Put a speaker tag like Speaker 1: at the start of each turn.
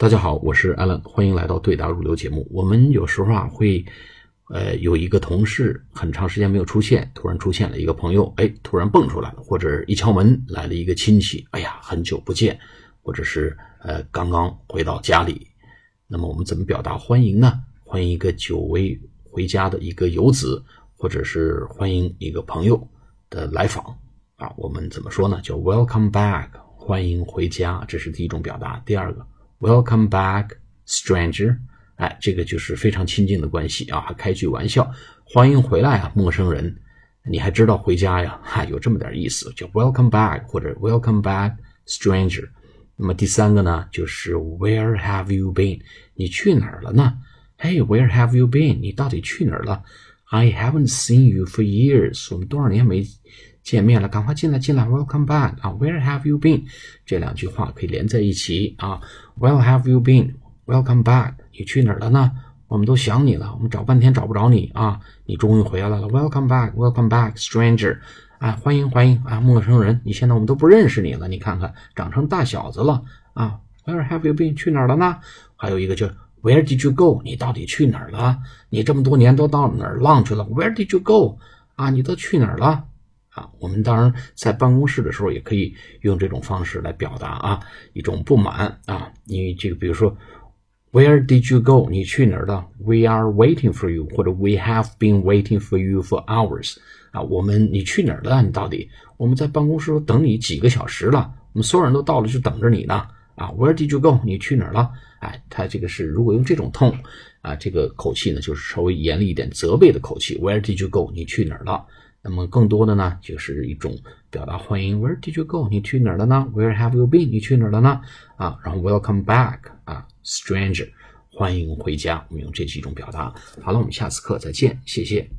Speaker 1: 大家好，我是 Allen，欢迎来到对答如流节目。我们有时候啊会，呃，有一个同事很长时间没有出现，突然出现了一个朋友，哎，突然蹦出来了，或者一敲门来了一个亲戚，哎呀，很久不见，或者是呃刚刚回到家里，那么我们怎么表达欢迎呢？欢迎一个久违回家的一个游子，或者是欢迎一个朋友的来访啊，我们怎么说呢？叫 Welcome back，欢迎回家，这是第一种表达。第二个。Welcome back, stranger。哎，这个就是非常亲近的关系啊，还开句玩笑，欢迎回来啊，陌生人。你还知道回家呀？哈，有这么点意思，叫 Welcome back 或者 Welcome back, stranger。那么第三个呢，就是 Where have you been？你去哪儿了呢？Hey, where have you been？你到底去哪儿了？I haven't seen you for years。我们多少年没见面了，赶快进来，进来，Welcome back 啊，Where have you been？这两句话可以连在一起啊，Where have you been？Welcome back，你去哪儿了呢？我们都想你了，我们找半天找不着你啊，你终于回来了，Welcome back，Welcome back，Stranger，啊，欢迎欢迎啊，陌生人，你现在我们都不认识你了，你看看长成大小子了啊，Where have you been？去哪儿了呢？还有一个就 Where did you go？你到底去哪儿了？你这么多年都到哪儿浪去了？Where did you go？啊，你都去哪儿了？我们当然在办公室的时候也可以用这种方式来表达啊一种不满啊。你这个比如说，Where did you go？你去哪儿了？We are waiting for you，或者 We have been waiting for you for hours。啊，我们你去哪儿了？你到底我们在办公室等你几个小时了，我们所有人都到了，就等着你呢。啊，Where did you go？你去哪儿了？哎，他这个是如果用这种 tone 啊，这个口气呢，就是稍微严厉一点，责备的口气。Where did you go？你去哪儿了？那么更多的呢，就是一种表达欢迎。Where did you go？你去哪儿了呢？Where have you been？你去哪儿了呢？啊，然后 Welcome back，啊，Stranger，欢迎回家。我们用这几种表达。好了，我们下次课再见，谢谢。